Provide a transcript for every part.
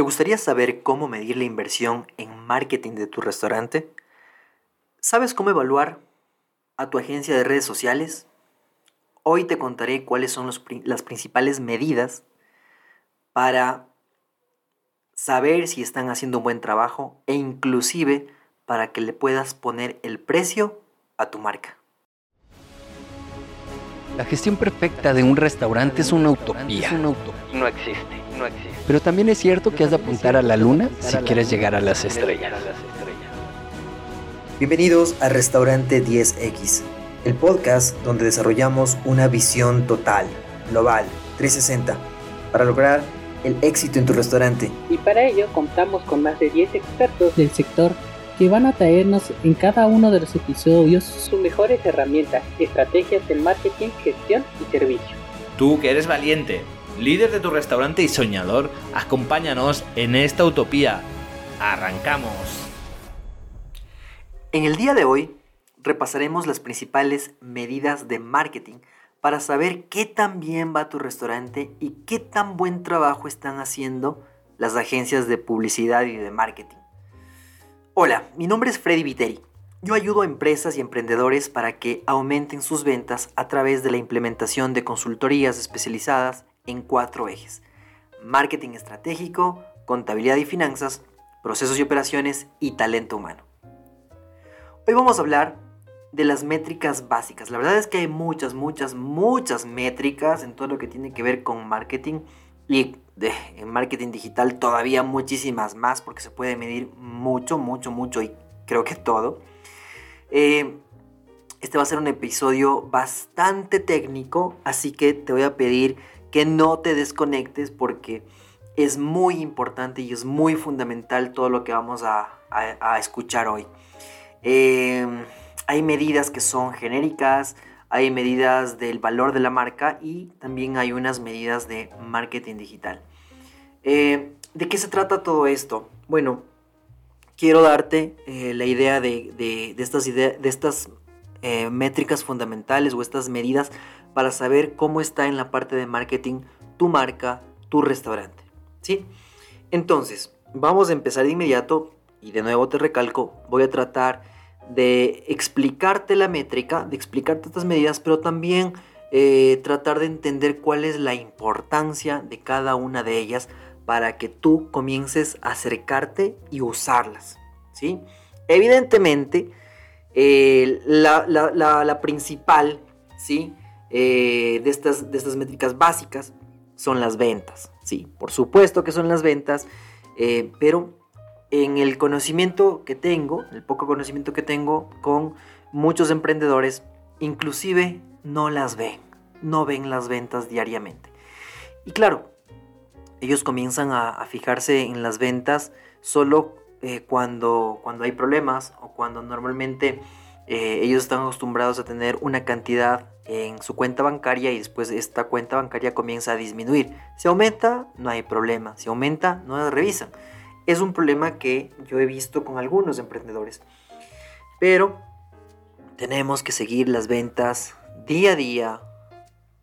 ¿Te gustaría saber cómo medir la inversión en marketing de tu restaurante? ¿Sabes cómo evaluar a tu agencia de redes sociales? Hoy te contaré cuáles son las principales medidas para saber si están haciendo un buen trabajo e inclusive para que le puedas poner el precio a tu marca. La gestión perfecta de un restaurante es una utopía. No existe, no existe. Pero también es cierto que has de apuntar a la luna si quieres llegar a las estrellas. Bienvenidos a Restaurante 10X, el podcast donde desarrollamos una visión total, global, 360, para lograr el éxito en tu restaurante. Y para ello contamos con más de 10 expertos del sector que van a traernos en cada uno de los episodios sus mejores herramientas, estrategias de marketing, gestión y servicio. Tú que eres valiente, líder de tu restaurante y soñador, acompáñanos en esta utopía. ¡Arrancamos! En el día de hoy repasaremos las principales medidas de marketing para saber qué tan bien va tu restaurante y qué tan buen trabajo están haciendo las agencias de publicidad y de marketing. Hola, mi nombre es Freddy Viteri. Yo ayudo a empresas y emprendedores para que aumenten sus ventas a través de la implementación de consultorías especializadas en cuatro ejes. Marketing estratégico, contabilidad y finanzas, procesos y operaciones y talento humano. Hoy vamos a hablar de las métricas básicas. La verdad es que hay muchas, muchas, muchas métricas en todo lo que tiene que ver con marketing y en marketing digital todavía muchísimas más porque se puede medir mucho, mucho, mucho y creo que todo. Eh, este va a ser un episodio bastante técnico, así que te voy a pedir que no te desconectes porque es muy importante y es muy fundamental todo lo que vamos a, escuchar hoy. Eh, hay medidas que son genéricas, hay medidas del valor de la marca y también hay unas medidas de marketing digital. Eh, ¿De qué se trata todo esto? Bueno, quiero darte eh, la idea de, estas, de estas métricas fundamentales o estas medidas para saber cómo está en la parte de marketing tu marca, tu restaurante. ¿sí? Entonces, vamos a empezar de inmediato y de nuevo te recalco, voy a tratar de explicarte la métrica, de explicarte estas medidas, pero también tratar de entender cuál es la importancia de cada una de ellas para que tú comiences a acercarte y usarlas. ¿sí? Evidentemente, eh, la, principal ¿sí? Eh, de, estas, de estas métricas básicas son las ventas. Sí, por supuesto que son las ventas, eh, pero en el conocimiento que tengo, el poco conocimiento que tengo con muchos emprendedores, inclusive no las ven, no ven las ventas diariamente. Y claro, ellos comienzan a, fijarse en las ventas solo eh, cuando, cuando hay problemas o cuando normalmente ellos están acostumbrados a tener una cantidad en su cuenta bancaria y después esta cuenta bancaria comienza a disminuir. Si aumenta, no hay problema. Si aumenta, no la revisan. Es un problema que yo he visto con algunos emprendedores. Pero tenemos que seguir las ventas día a día,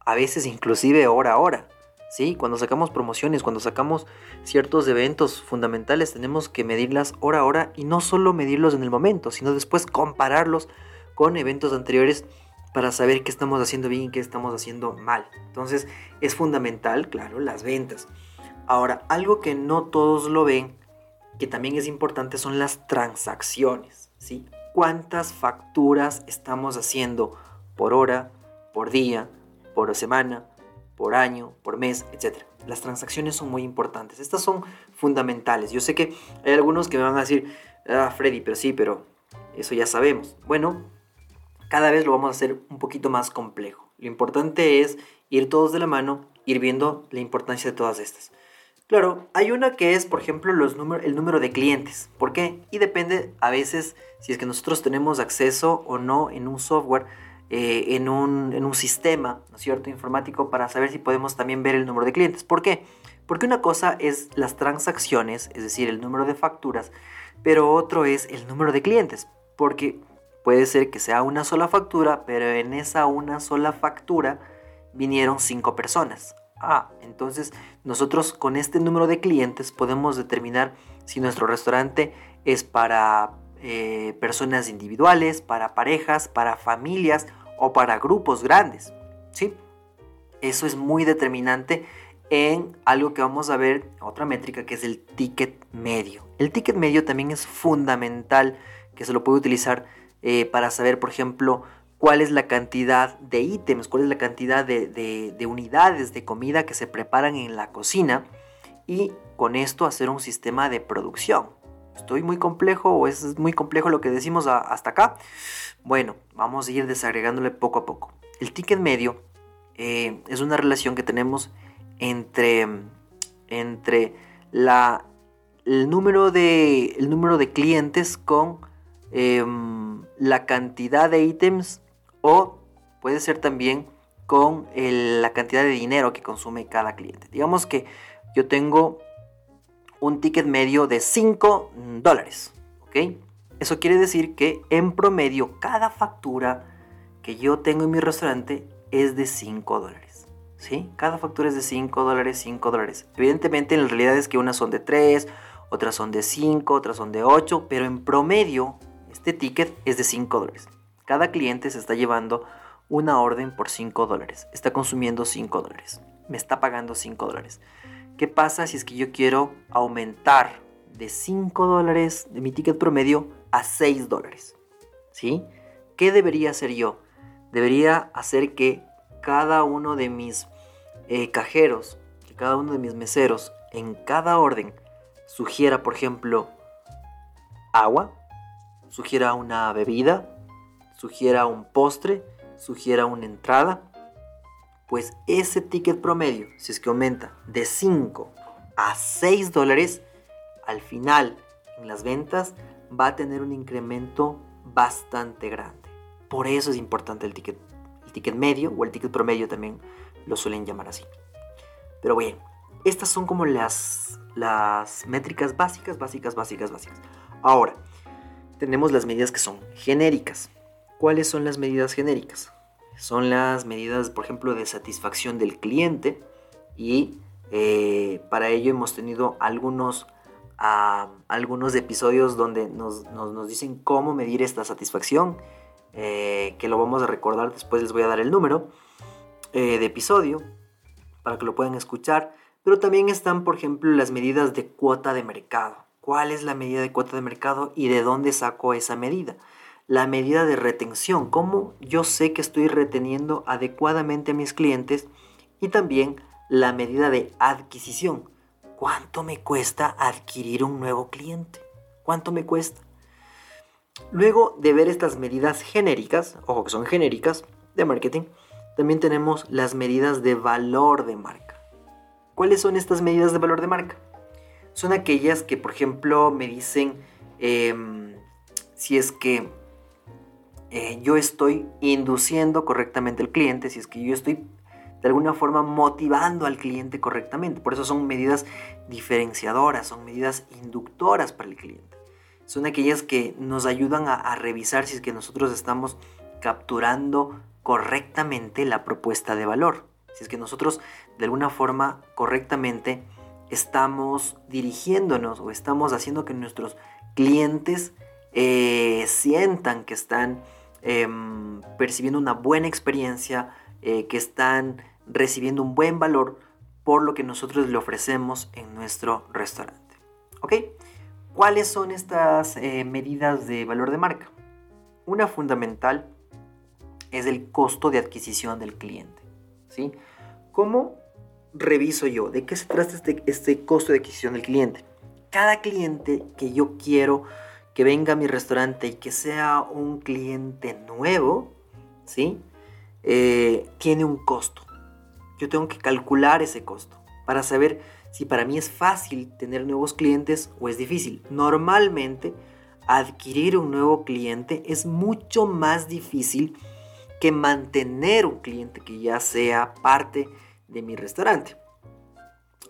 a veces inclusive hora a hora. ¿sí? Cuando sacamos promociones, cuando sacamos ciertos eventos fundamentales, tenemos que medirlas hora a hora y no solo medirlos en el momento, sino después compararlos con eventos anteriores para saber qué estamos haciendo bien y qué estamos haciendo mal. Entonces es fundamental, claro, las ventas. Ahora, algo que no todos lo ven, que también es importante, son las transacciones, ¿sí? ¿Cuántas facturas estamos haciendo por hora, por día, por semana, por año, por mes, etc. Las transacciones son muy importantes. Estas son fundamentales. Yo sé que hay algunos que me van a decir, ah, Freddy, pero sí, pero eso ya sabemos. Bueno, cada vez lo vamos a hacer un poquito más complejo. Lo importante es ir todos de la mano, ir viendo la importancia de todas estas. Claro, hay una que es, por ejemplo, el número de clientes. ¿Por qué? Y depende a veces si es que nosotros tenemos acceso o no en un software eh, en, un, sistema, ¿no es cierto?, informático para saber si podemos también ver el número de clientes. ¿Por qué? Porque una cosa es las transacciones, es decir, el número de facturas, pero otro es el número de clientes, porque puede ser que sea una sola factura, pero en esa una sola factura vinieron cinco personas, Ah, entonces nosotros con este número de clientes podemos determinar si nuestro restaurante es para eh, personas individuales, para parejas, para familias o para grupos grandes. ¿sí? Eso es muy determinante en algo que vamos a ver, otra métrica que es el ticket medio. El ticket medio también es fundamental que se lo puede utilizar eh, para saber, por ejemplo, cuál es la cantidad de ítems, cuál es la cantidad de, unidades de comida que se preparan en la cocina y con esto hacer un sistema de producción. ¿Estoy muy complejo o es muy complejo lo que decimos hasta acá? Bueno, vamos a ir desagregándole poco a poco. El ticket medio eh, es una relación que tenemos entre, entre la, el, número de, el número de clientes con em, la cantidad de ítems o puede ser también con la cantidad de dinero que consume cada cliente. Digamos que yo tengo un ticket medio de 5 dólares. Eso quiere decir que en promedio cada factura que yo tengo en mi restaurante es de 5 dólares. ¿sí? Cada factura es de 5 dólares, 5 dólares. Evidentemente en realidad es que unas son de 3, otras son de 5, otras son de 8, pero en promedio este ticket es de 5 dólares. Cada cliente se está llevando una orden por 5 dólares. Está consumiendo 5 dólares. Me está pagando 5 dólares. ¿Qué pasa si es que yo quiero aumentar de 5 dólares de mi ticket promedio a 6 dólares? ¿Sí? ¿Qué debería hacer yo? Debería hacer que cada uno de mis eh, cajeros, que cada uno de mis meseros en cada orden sugiera, por ejemplo, agua, sugiera una bebida, sugiera un postre, sugiera una entrada, pues ese ticket promedio, si es que aumenta de 5 a 6 dólares, al final en las ventas va a tener un incremento bastante grande. Por eso es importante el ticket, el ticket medio o el ticket promedio también lo suelen llamar así. Pero bien, estas son como las, las métricas básicas, básicas, básicas, básicas. Ahora, tenemos las medidas que son genéricas. ¿Cuáles son las medidas genéricas? Son las medidas, por ejemplo, de satisfacción del cliente y eh, para ello hemos tenido algunos, algunos episodios donde nos, dicen cómo medir esta satisfacción, eh, que lo vamos a recordar, después les voy a dar el número eh, de episodio para que lo puedan escuchar, pero también están, por ejemplo, las medidas de cuota de mercado. ¿Cuál es la medida de cuota de mercado y de dónde saco esa medida? la medida de retención, cómo yo sé que estoy reteniendo adecuadamente a mis clientes y también la medida de adquisición. ¿Cuánto me cuesta adquirir un nuevo cliente? ¿Cuánto me cuesta? Luego de ver estas medidas genéricas, ojo que son genéricas de marketing, también tenemos las medidas de valor de marca. ¿Cuáles son estas medidas de valor de marca? Son aquellas que, por ejemplo, me dicen em, si es que eh, yo estoy induciendo correctamente al cliente, si es que yo estoy de alguna forma motivando al cliente correctamente. Por eso son medidas diferenciadoras, son medidas inductoras para el cliente. Son aquellas que nos ayudan a, revisar si es que nosotros estamos capturando correctamente la propuesta de valor. Si es que nosotros de alguna forma correctamente estamos dirigiéndonos o estamos haciendo que nuestros clientes eh, sientan que están Em, percibiendo una buena experiencia, eh, que están recibiendo un buen valor por lo que nosotros le ofrecemos en nuestro restaurante. ¿Ok? ¿Cuáles son estas eh, medidas de valor de marca? Una fundamental es el costo de adquisición del cliente. ¿sí? ¿Cómo reviso yo? ¿De qué se trata este, este costo de adquisición del cliente? Cada cliente que yo quiero que venga a mi restaurante y que sea un cliente nuevo, ¿sí? Eh, tiene un costo. Yo tengo que calcular ese costo para saber si para mí es fácil tener nuevos clientes o es difícil. Normalmente, adquirir un nuevo cliente es mucho más difícil que mantener un cliente que ya sea parte mi restaurante.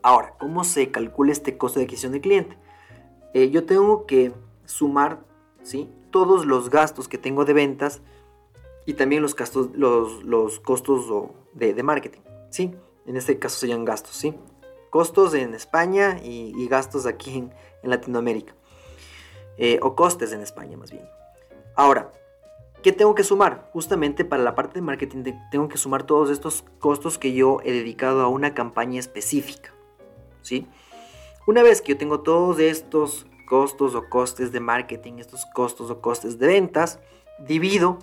Ahora, ¿cómo se calcula este costo de adquisición de cliente? Eh, yo tengo que sumar ¿sí? todos los gastos que tengo de ventas y también los, los, costos de, marketing. ¿sí? En este caso serían gastos, ¿sí? Costos en España y, gastos aquí en, Latinoamérica. Eh, o costes en España más bien. Ahora, ¿qué tengo que sumar? Justamente para la parte de marketing tengo que sumar todos estos costos que yo he dedicado a una campaña específica. ¿Sí? Una vez que yo tengo todos estos costos o costes de marketing, estos costos o costes de ventas, divido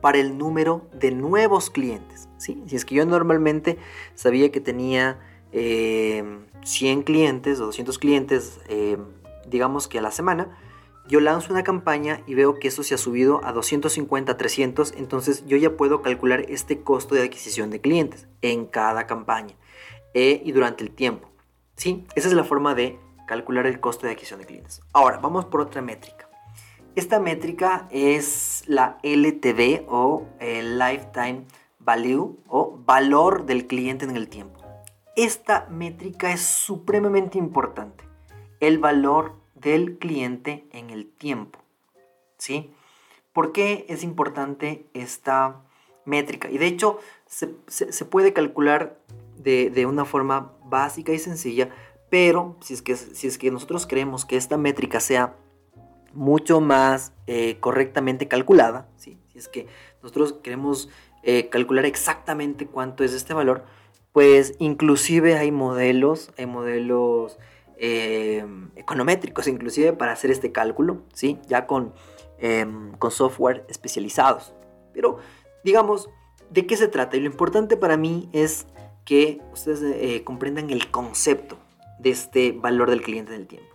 para el número de nuevos clientes. ¿sí? Si es que yo normalmente sabía que tenía 100 eh, clientes o 200 clientes, eh, digamos que a la semana, yo lanzo una campaña y veo que eso se ha subido a 250, 300, entonces yo ya puedo calcular este costo de adquisición de clientes en cada campaña eh, y durante el tiempo. ¿sí? Esa es la forma de calcular el costo de adquisición de clientes. Ahora, vamos por otra métrica. Esta métrica es la LTV o el Lifetime Value o valor del cliente en el tiempo. Esta métrica es supremamente importante. El valor del cliente en el tiempo. ¿Sí? ¿Por qué es importante esta métrica? Y de hecho se, puede calcular de, de, una forma básica y sencilla, pero si es que, si es que nosotros creemos que esta métrica sea mucho más eh, correctamente calculada, si es que nosotros queremos eh, calcular exactamente cuánto es este valor, pues inclusive hay modelos, hay modelos eh, econométricos inclusive para hacer este cálculo, ¿sí? ya con, em, con software especializados. Pero digamos, ¿de qué se trata? Y lo importante para mí es que ustedes comprendan el concepto de este valor del cliente en el tiempo.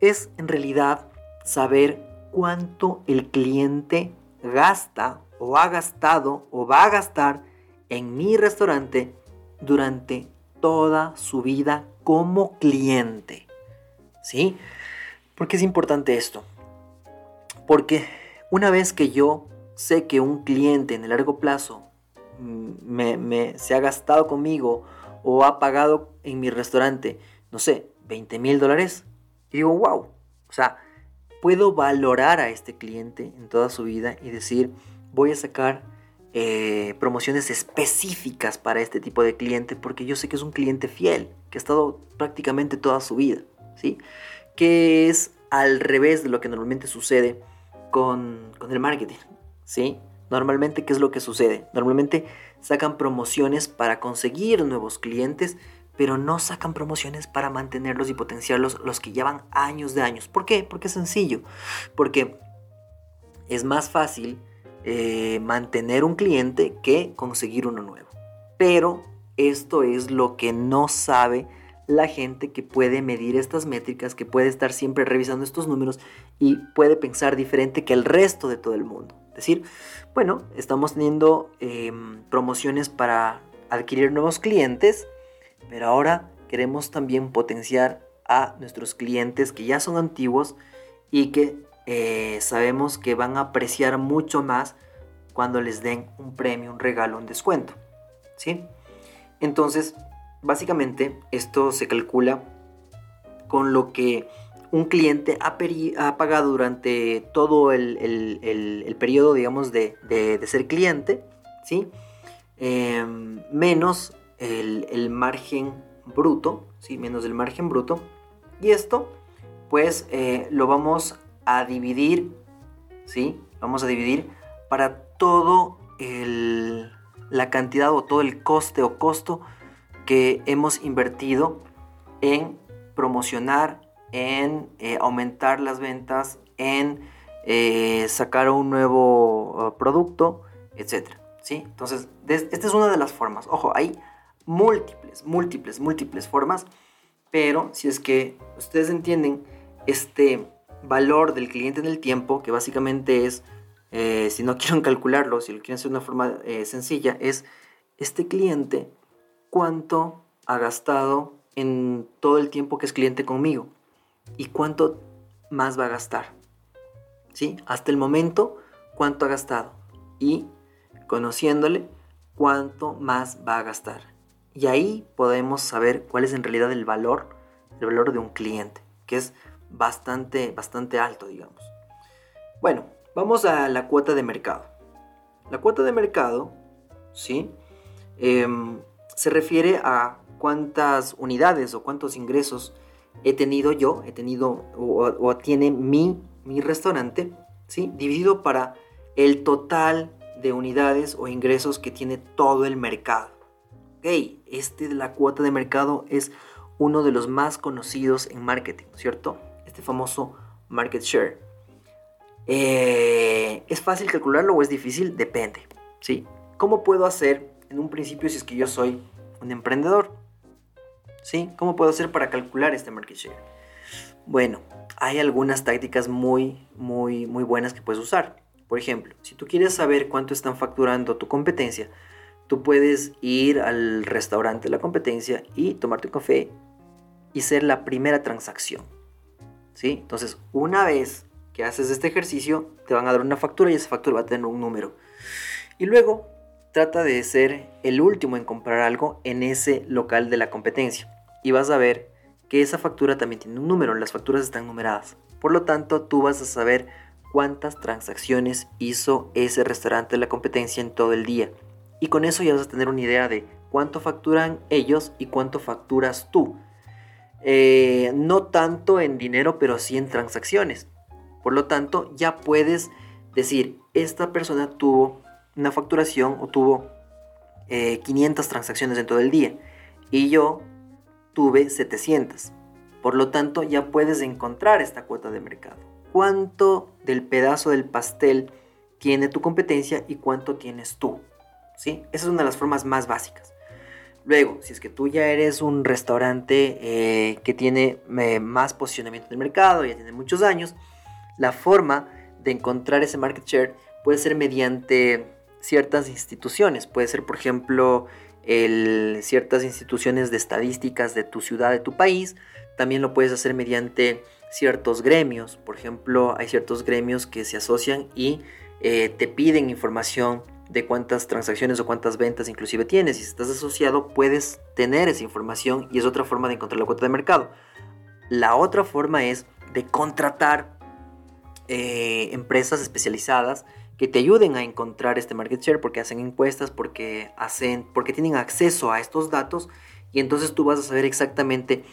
Es en realidad saber cuánto el cliente gasta o ha gastado o va a gastar en mi restaurante durante toda su vida como cliente. ¿Sí? ¿Por qué es importante esto? Porque una vez que yo sé que un cliente en el largo plazo mm, me, se ha gastado conmigo o ha pagado en mi restaurante, no sé, 20 mil dólares, digo, wow, o sea, puedo valorar a este cliente en toda su vida y decir, voy a sacar eh, promociones específicas para este tipo de cliente porque yo sé que es un cliente fiel, que ha estado prácticamente toda su vida, ¿sí? Que es al revés de lo que normalmente sucede con, con el marketing, ¿sí? Normalmente, ¿qué es lo que sucede? Normalmente sacan promociones para conseguir nuevos clientes pero no sacan promociones para mantenerlos y potenciarlos los que llevan años de años. ¿Por qué? Porque es sencillo. Porque es más fácil eh, mantener un cliente que conseguir uno nuevo. Pero esto es lo que no sabe la gente que puede medir estas métricas, que puede estar siempre revisando estos números y puede pensar diferente que el resto de todo el mundo. Es decir, bueno, estamos teniendo em, promociones para adquirir nuevos clientes, pero ahora queremos también potenciar a nuestros clientes que ya son antiguos y que eh, sabemos que van a apreciar mucho más cuando les den un premio, un regalo, un descuento. ¿sí? Entonces, básicamente esto se calcula con lo que un cliente ha, pagado durante todo el, periodo, digamos, de, ser cliente, ¿sí? Em, menos el, margen bruto, ¿sí? menos el margen bruto. Y esto, pues, eh, lo vamos dividir, ¿sí? Vamos a dividir para todo el, la cantidad o todo el coste o costo que hemos invertido en promocionar, en eh, aumentar las ventas, en eh, sacar un nuevo uh, producto, etc. ¿sí? Entonces, esta es una de las formas. Ojo, hay múltiples, múltiples, múltiples formas, pero si es que ustedes entienden este valor del cliente en el tiempo, que básicamente es, eh, si no quieren calcularlo, si lo quieren hacer de una forma eh, sencilla, es este cliente cuánto ha gastado en todo el tiempo que es cliente conmigo y cuánto más va a gastar. ¿Sí? Hasta el momento, cuánto ha gastado y conociéndole, cuánto más va a gastar. Y ahí podemos saber cuál es en realidad el valor, el valor de un cliente, que es bastante, bastante alto, digamos. Bueno, vamos a la cuota de mercado. La cuota de mercado, ¿sí? Em, se refiere a cuántas unidades o cuántos ingresos he tenido yo, he tenido o, tiene mi, mi restaurante, ¿sí? dividido para el total de unidades o ingresos que tiene todo el mercado. Ok, este de la cuota de mercado es uno de los más conocidos en marketing, ¿cierto? Este famoso market share. Eh, ¿Es fácil calcularlo o es difícil? Depende, ¿sí? ¿Cómo puedo hacer en un principio si es que yo soy un emprendedor? ¿Sí? ¿Cómo puedo hacer para calcular este market share? Bueno, hay algunas tácticas muy, muy, muy buenas que puedes usar. Por ejemplo, si tú quieres saber cuánto están facturando tu competencia, tú puedes ir al restaurante de la competencia y tomarte un café y ser la primera transacción. ¿Sí? Entonces, una vez que haces este ejercicio, te van a dar una factura y esa factura va a tener un número. Y luego trata de ser el último en comprar algo en ese local de la competencia. Y vas a ver que esa factura también tiene un número, las facturas están numeradas. Por lo tanto, tú vas a saber cuántas transacciones hizo ese restaurante de la competencia en todo el día. Y con eso ya vas a tener una idea de cuánto facturan ellos y cuánto facturas tú. Eh, no tanto en dinero, pero sí en transacciones. Por lo tanto, ya puedes decir, esta persona tuvo una facturación o tuvo 500 eh, transacciones en todo el día y yo tuve 700. Por lo tanto, ya puedes encontrar esta cuota de mercado cuánto del pedazo del pastel tiene tu competencia y cuánto tienes tú. ¿sí? Esa es una de las formas más básicas. Luego, si es que tú ya eres un restaurante eh, que tiene eh, más posicionamiento en el mercado, ya tiene muchos años, la forma de encontrar ese market share puede ser mediante ciertas instituciones. Puede ser, por ejemplo, ciertas instituciones de estadísticas de tu ciudad, de tu país. También lo puedes hacer mediante ciertos gremios. Por ejemplo, hay ciertos gremios que se asocian y eh, te piden información de cuántas transacciones o cuántas ventas inclusive tienes. Si estás asociado puedes tener esa información y es otra forma de encontrar la cuota de mercado. La otra forma es de contratar eh, empresas especializadas que te ayuden a encontrar este market share porque hacen encuestas, porque, hacen, porque tienen acceso a estos datos y entonces tú vas a saber exactamente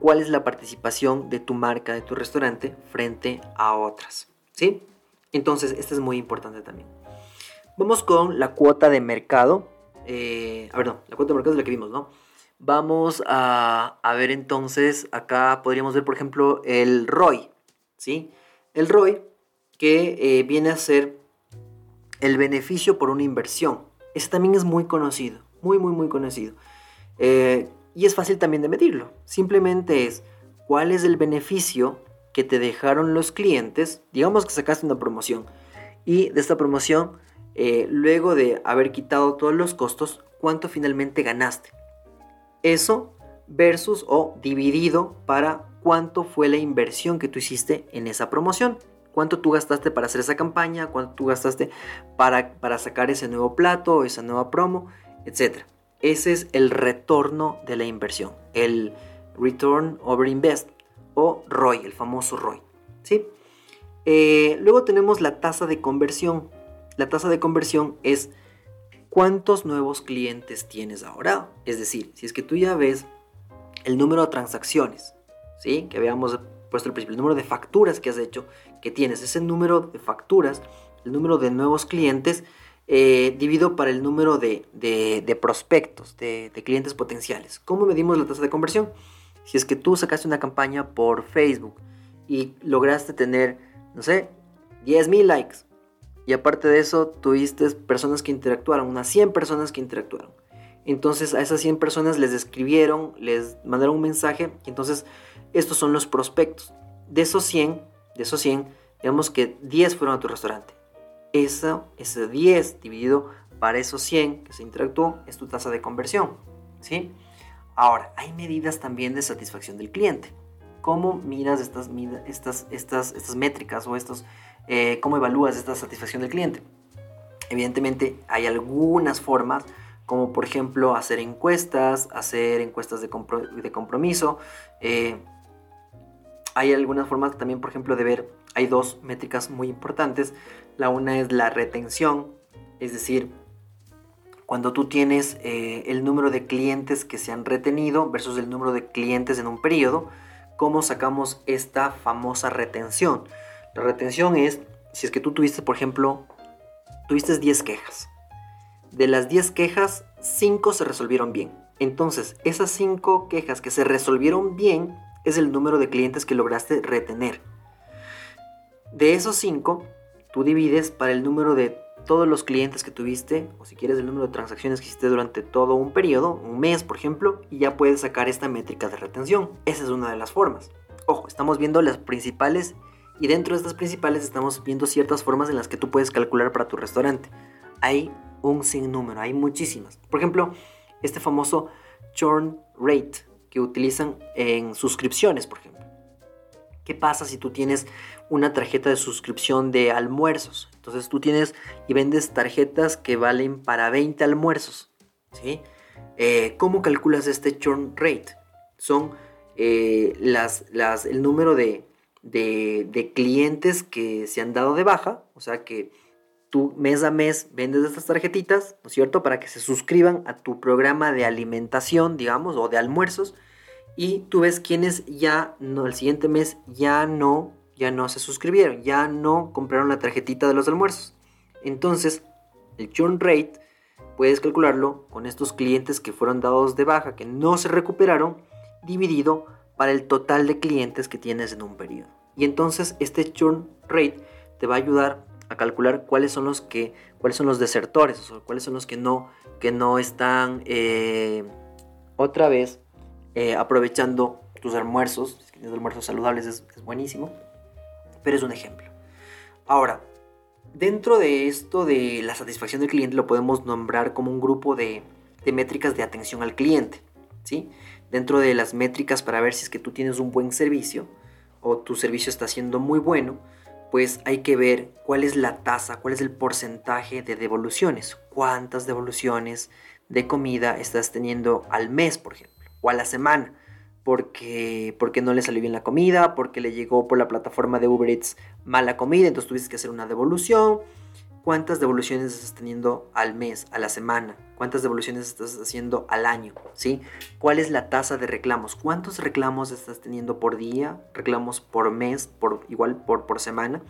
cuál es la participación de tu marca, de tu restaurante frente a otras. ¿Sí? Entonces, esto es muy importante también. Vamos con la cuota de mercado. Eh, a ver, no, la cuota de mercado es la que vimos, ¿no? Vamos a, ver entonces, acá podríamos ver, por ejemplo, el ROI, ¿sí? El ROI que eh, viene a ser el beneficio por una inversión. Ese también es muy conocido, muy, muy, muy conocido. Eh, y es fácil también de medirlo. Simplemente es cuál es el beneficio que te dejaron los clientes. Digamos que sacaste una promoción y de esta promoción, eh, luego de haber quitado todos los costos, ¿cuánto finalmente ganaste? Eso versus o dividido para cuánto fue la inversión que tú hiciste en esa promoción. Cuánto tú gastaste para hacer esa campaña, cuánto tú gastaste para, para sacar ese nuevo plato, esa nueva promo, etc. Ese es el retorno de la inversión, el Return Over Invest o ROI, el famoso ROI. ¿sí? Eh, luego tenemos la tasa de conversión. La tasa de conversión es cuántos nuevos clientes tienes ahora. Es decir, si es que tú ya ves el número de transacciones, ¿sí? que habíamos puesto al principio, el número de facturas que has hecho, que tienes, ese número de facturas, el número de nuevos clientes, eh, divido para el número de, prospectos, de, clientes potenciales. ¿Cómo medimos la tasa de conversión? Si es que tú sacaste una campaña por Facebook y lograste tener, no sé, 10.000 likes, y aparte de eso tuviste personas que interactuaron, unas 100 personas que interactuaron. Entonces a esas 100 personas les escribieron, les mandaron un mensaje, y entonces estos son los prospectos. De esos 100, de esos 100, digamos que 10 fueron a tu restaurante eso, ese 10 dividido para esos 100 que se interactuó es tu tasa de conversión. ¿sí? Ahora, hay medidas también de satisfacción del cliente. ¿Cómo miras estas, estas, estas, estas métricas o estos, eh, cómo evalúas esta satisfacción del cliente? Evidentemente hay algunas formas, como por ejemplo hacer encuestas, hacer encuestas de, compromiso. Eh, hay algunas formas también, por ejemplo, de ver, hay dos métricas muy importantes. La una es la retención, es decir, cuando tú tienes eh, el número de clientes que se han retenido versus el número de clientes en un periodo, ¿cómo sacamos esta famosa retención? La retención es, si es que tú tuviste, por ejemplo, tuviste 10 quejas. De las 10 quejas, 5 se resolvieron bien. Entonces, esas 5 quejas que se resolvieron bien es el número de clientes que lograste retener. De esos 5, tú divides para el número de todos los clientes que tuviste, o si quieres el número de transacciones que hiciste durante todo un periodo, un mes por ejemplo, y ya puedes sacar esta métrica de retención. Esa es una de las formas. Ojo, estamos viendo las principales y dentro de estas principales estamos viendo ciertas formas en las que tú puedes calcular para tu restaurante. Hay un sinnúmero, hay muchísimas. Por ejemplo, este famoso churn rate que utilizan en suscripciones, por ejemplo. ¿Qué pasa si tú tienes una tarjeta de suscripción de almuerzos? Entonces tú tienes y vendes tarjetas que valen para 20 almuerzos. ¿sí? Eh, ¿Cómo calculas este churn rate? Son eh, las, las, el número de, de, clientes que se han dado de baja, o sea que tú mes a mes vendes estas tarjetitas, ¿no es cierto? Para que se suscriban a tu programa de alimentación, digamos, o de almuerzos, y tú ves quienes ya no, el siguiente mes ya no, ya no se suscribieron, ya no compraron la tarjetita de los almuerzos. Entonces, el churn rate puedes calcularlo con estos clientes que fueron dados de baja, que no se recuperaron, dividido para el total de clientes que tienes en un periodo. Y entonces este churn rate te va a ayudar a calcular cuáles son los que cuáles son los desertores, o cuáles son los que no que no están eh, otra vez eh, aprovechando tus almuerzos. Si tienes almuerzos saludables es, buenísimo, pero es un ejemplo. Ahora, dentro de esto de la satisfacción del cliente lo podemos nombrar como un grupo de métricas de atención al cliente. ¿sí? Dentro de las métricas para ver si es que tú tienes un buen servicio, o tu servicio está siendo muy bueno, pues hay que ver cuál es la tasa, cuál es el porcentaje de devoluciones, cuántas devoluciones de comida estás teniendo al mes, por ejemplo, o a la semana, porque, porque no le salió bien la comida, porque le llegó por la plataforma de Uber Eats mala comida, entonces tuviste que hacer una devolución, cuántas devoluciones estás teniendo al mes, a la semana, cuántas devoluciones estás haciendo al año, ¿sí? ¿Cuál es la tasa de reclamos? ¿Cuántos reclamos estás teniendo por día? ¿Reclamos por mes? Por, igual por, por semana.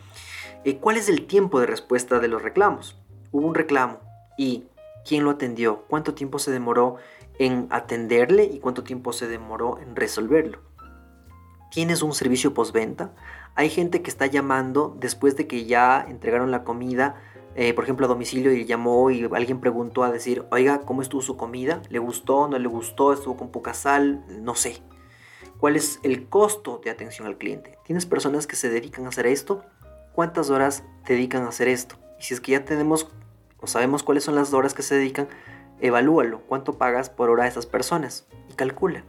Eh, ¿Cuál es el tiempo de respuesta de los reclamos? Hubo un reclamo y ¿quién lo atendió? ¿Cuánto tiempo se demoró en atenderle y cuánto tiempo se demoró en resolverlo? ¿Tienes un servicio postventa? Hay gente que está llamando después de que ya entregaron la comida eh, por ejemplo, a domicilio y llamó y alguien preguntó a decir, oiga, ¿cómo estuvo su comida? ¿Le gustó? ¿No le gustó? ¿Estuvo con poca sal? No sé. ¿Cuál es el costo de atención al cliente? ¿Tienes personas que se dedican a hacer esto? ¿Cuántas horas dedican a hacer esto? Y si es que ya tenemos o sabemos cuáles son las horas que se dedican, evalúalo. ¿Cuánto pagas por hora a esas personas? Y calcula.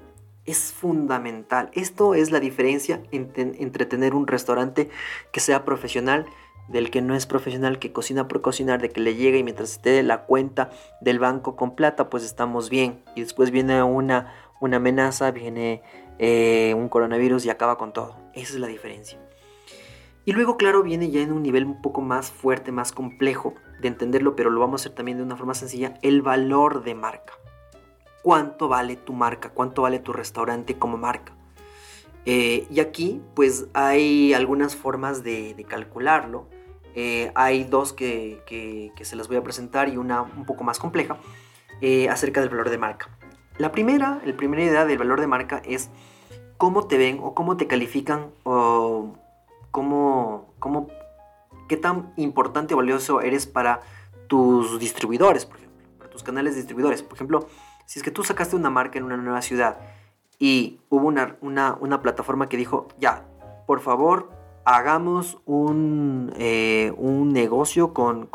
Es fundamental. Esto es la diferencia entre tener un restaurante que sea profesional del que no es profesional, que cocina por cocinar, de que le llega y mientras esté la cuenta del banco con plata, pues estamos bien. Y después viene una, una amenaza, viene eh, un coronavirus y acaba con todo. Esa es la diferencia. Y luego, claro, viene ya en un nivel un poco más fuerte, más complejo de entenderlo, pero lo vamos a hacer también de una forma sencilla, el valor de marca. ¿Cuánto vale tu marca? ¿Cuánto vale tu restaurante como marca? Eh, y aquí, pues hay algunas formas de, de calcularlo. Eh, hay dos que, se las voy a presentar y una un poco más compleja eh, acerca del valor de marca. La primera, la primera idea del valor de marca es cómo te ven o cómo te califican o cómo, cómo, qué tan importante o valioso eres para tus distribuidores, por ejemplo, para tus canales de distribuidores. Por ejemplo, si es que tú sacaste una marca en una nueva ciudad y hubo una, una, una plataforma que dijo, ya, por favor, hagamos un, eh, un negocio con,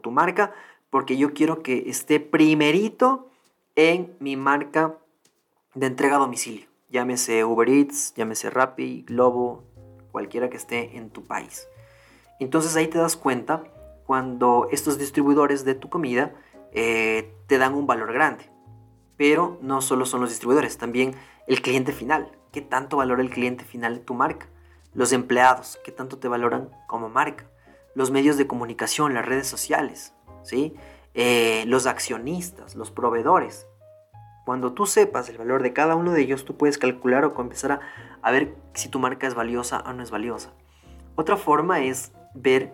tu marca porque yo quiero que esté primerito en mi marca de entrega a domicilio. Llámese Uber Eats, llámese Rappi, Globo, cualquiera que esté en tu país. Entonces ahí te das cuenta cuando estos distribuidores de tu comida eh, te dan un valor grande. Pero no solo son los distribuidores, también el cliente final. ¿Qué tanto valora el cliente final de tu marca? Los empleados, que tanto te valoran como marca. Los medios de comunicación, las redes sociales, ¿sí? eh, los accionistas, los proveedores. Cuando tú sepas el valor de cada uno de ellos, tú puedes calcular o empezar a, ver si tu marca es valiosa o no es valiosa. Otra forma es ver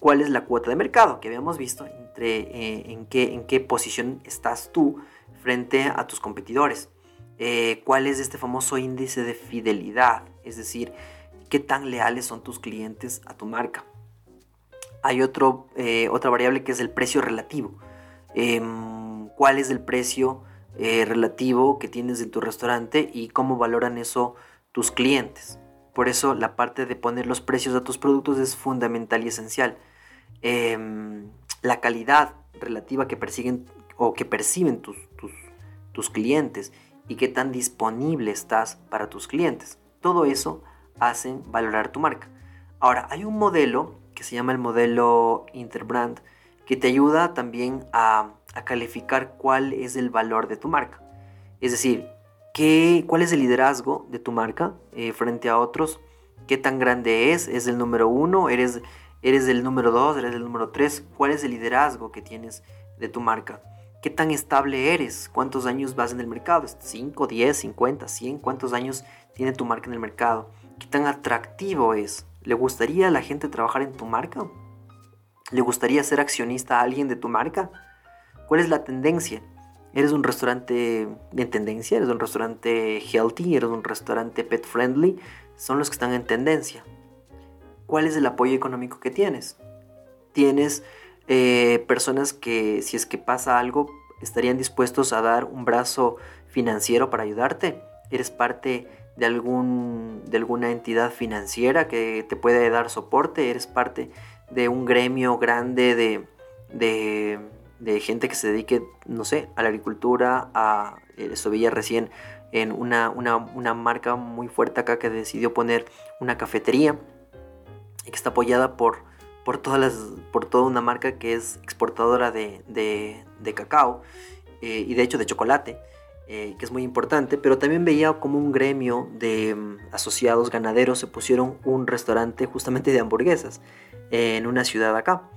cuál es la cuota de mercado que habíamos visto, entre, eh, en, qué, en qué posición estás tú frente a tus competidores. Eh, cuál es este famoso índice de fidelidad, es decir, qué tan leales son tus clientes a tu marca. Hay otro, eh, otra variable que es el precio relativo. Em, ¿Cuál es el precio relativo que tienes en tu restaurante y cómo valoran eso tus clientes? Por eso la parte de poner los precios a tus productos es fundamental y esencial. Em, la calidad relativa que persiguen o que perciben tus, tus, clientes y qué tan disponible estás para tus clientes. Todo eso hacen valorar tu marca. Ahora, hay un modelo que se llama el modelo Interbrand que te ayuda también a, calificar cuál es el valor de tu marca. Es decir, qué, cuál es el liderazgo de tu marca eh, frente a otros, qué tan grande es, es el número uno, eres ¿Eres el número 2? ¿Eres el número 3? ¿Cuál es el liderazgo que tienes de tu marca? ¿Qué tan estable eres? ¿Cuántos años vas en el mercado? ¿5, 10, 50, 100? ¿Cuántos años tiene tu marca en el mercado? ¿Qué tan atractivo es? ¿Le gustaría a la gente trabajar en tu marca? ¿Le gustaría ser accionista a alguien de tu marca? ¿Cuál es la tendencia? ¿Eres un restaurante en tendencia? ¿Eres un restaurante healthy? ¿Eres un restaurante pet friendly? Son los que están en tendencia. ¿cuál es el apoyo económico que tienes? Tienes eh, personas que si es que pasa algo estarían dispuestos a dar un brazo financiero para ayudarte. Eres parte de, algún, de alguna entidad financiera que te puede dar soporte. Eres parte de un gremio grande de, de, gente que se dedique, no sé, a la agricultura, a, eso veía recién en una, una, una marca muy fuerte acá que decidió poner una cafetería y que está apoyada por, por, todas las, por toda una marca que es exportadora de, de, cacao eh, y de hecho de chocolate, eh, que es muy importante, pero también veía como un gremio de mm, asociados ganaderos se pusieron un restaurante justamente de hamburguesas en una ciudad acá.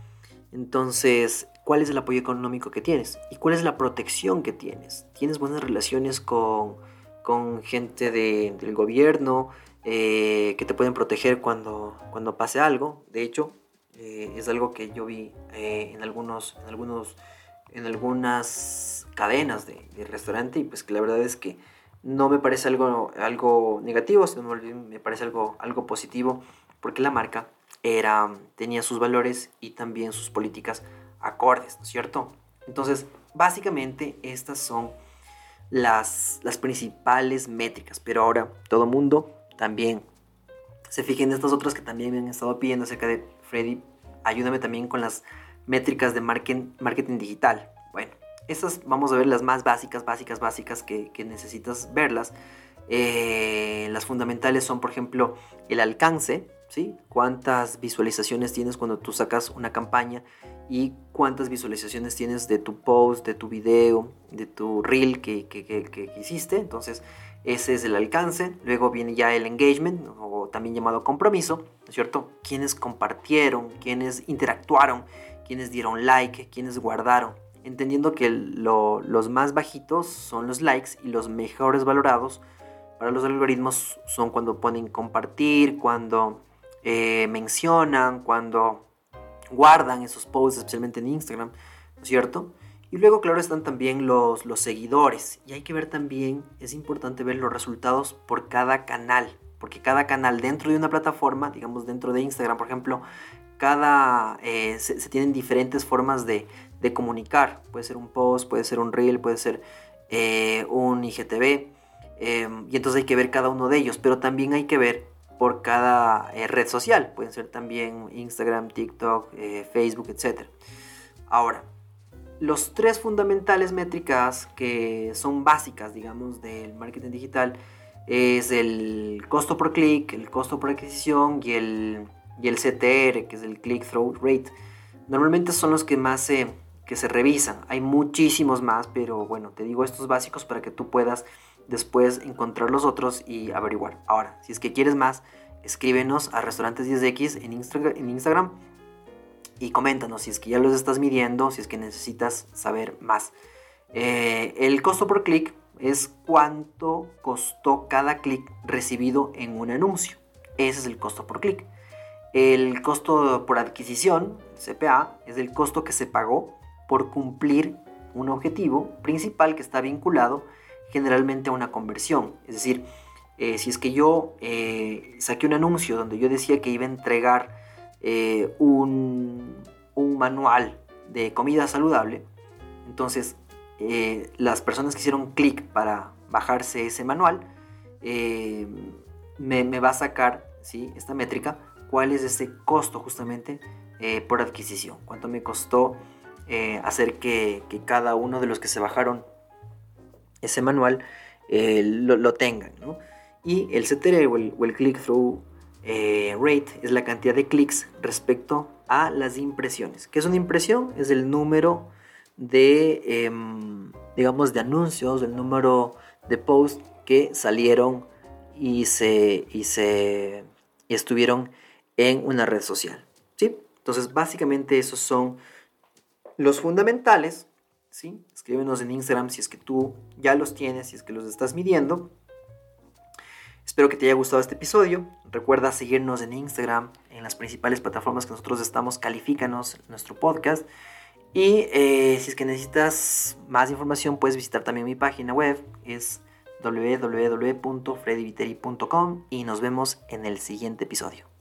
Entonces, ¿cuál es el apoyo económico que tienes? ¿Y cuál es la protección que tienes? ¿Tienes buenas relaciones con, con gente del gobierno? Eh, que te pueden proteger cuando, cuando pase algo. De hecho, eh, es algo que yo vi eh, en, algunos, en, algunos, en algunas cadenas de, restaurante y pues que la verdad es que no me parece algo, algo negativo, sino me parece algo, algo positivo porque la marca era, tenía sus valores y también sus políticas acordes, ¿no es cierto? Entonces, básicamente estas son las, las principales métricas, pero ahora todo mundo también se fijen en estas otras que también me han estado pidiendo acerca de Freddy, ayúdame también con las métricas de marketing, marketing digital. Bueno, estas vamos a ver las más básicas, básicas, básicas que, necesitas verlas. Eh, las fundamentales son, por ejemplo, el alcance, ¿sí? Cuántas visualizaciones tienes cuando tú sacas una campaña y cuántas visualizaciones tienes de tu post, de tu video, de tu reel que, que, que hiciste. Entonces, ese es el alcance. Luego viene ya el engagement, o también llamado compromiso, ¿no es cierto? Quienes compartieron, quienes interactuaron, quienes dieron like, quienes guardaron. Entendiendo que los más bajitos son los likes y los mejores valorados para los algoritmos son cuando ponen compartir, cuando eh, mencionan, cuando guardan esos posts, especialmente en Instagram, ¿no es cierto? Y luego, claro, están también los, los seguidores. Y hay que ver también, es importante ver los resultados por cada canal. Porque cada canal dentro de una plataforma, digamos dentro de Instagram, por ejemplo, cada eh, se, tienen diferentes formas de, de, comunicar. Puede ser un post, puede ser un reel, puede ser eh, un IGTV. Em, y entonces hay que ver cada uno de ellos. Pero también hay que ver por cada eh, red social. Pueden ser también Instagram, TikTok, Facebook, etc. Ahora, los tres fundamentales métricas que son básicas, digamos, del marketing digital es el costo por clic, el costo por adquisición y el, y el CTR, que es el click-through rate. Normalmente son los que más se, que se revisan. Hay muchísimos más, pero bueno, te digo estos básicos para que tú puedas después encontrar los otros y averiguar. Ahora, si es que quieres más, escríbenos a restaurantes 10X en, Instagram y coméntanos si es que ya los estás midiendo, si es que necesitas saber más. Eh, el costo por clic es cuánto costó cada clic recibido en un anuncio. Ese es el costo por clic. El costo por adquisición, CPA, es el costo que se pagó por cumplir un objetivo principal que está vinculado generalmente a una conversión. Es decir, eh, si es que yo eh, saqué un anuncio donde yo decía que iba a entregar un, un manual de comida saludable, entonces eh, las personas que hicieron clic para bajarse ese manual, eh, me, va a sacar ¿sí? esta métrica, cuál es ese costo justamente eh, por adquisición, cuánto me costó hacer que, cada uno de los que se bajaron ese manual lo, tengan. Y el CTR o el, click-through rate es la cantidad de clics respecto a las impresiones. ¿Qué es una impresión? Es el número de, em, digamos, de anuncios, el número de posts que salieron y se, y se estuvieron en una red social. ¿sí? Entonces, básicamente esos son los fundamentales. ¿sí? Escríbenos en Instagram si es que tú ya los tienes, si es que los estás midiendo. Espero que te haya gustado este episodio. Recuerda seguirnos en Instagram, en las principales plataformas que nosotros estamos. Califícanos nuestro podcast. Y eh, si es que necesitas más información, puedes visitar también mi página web, es www.freddyviteri.com y nos vemos en el siguiente episodio.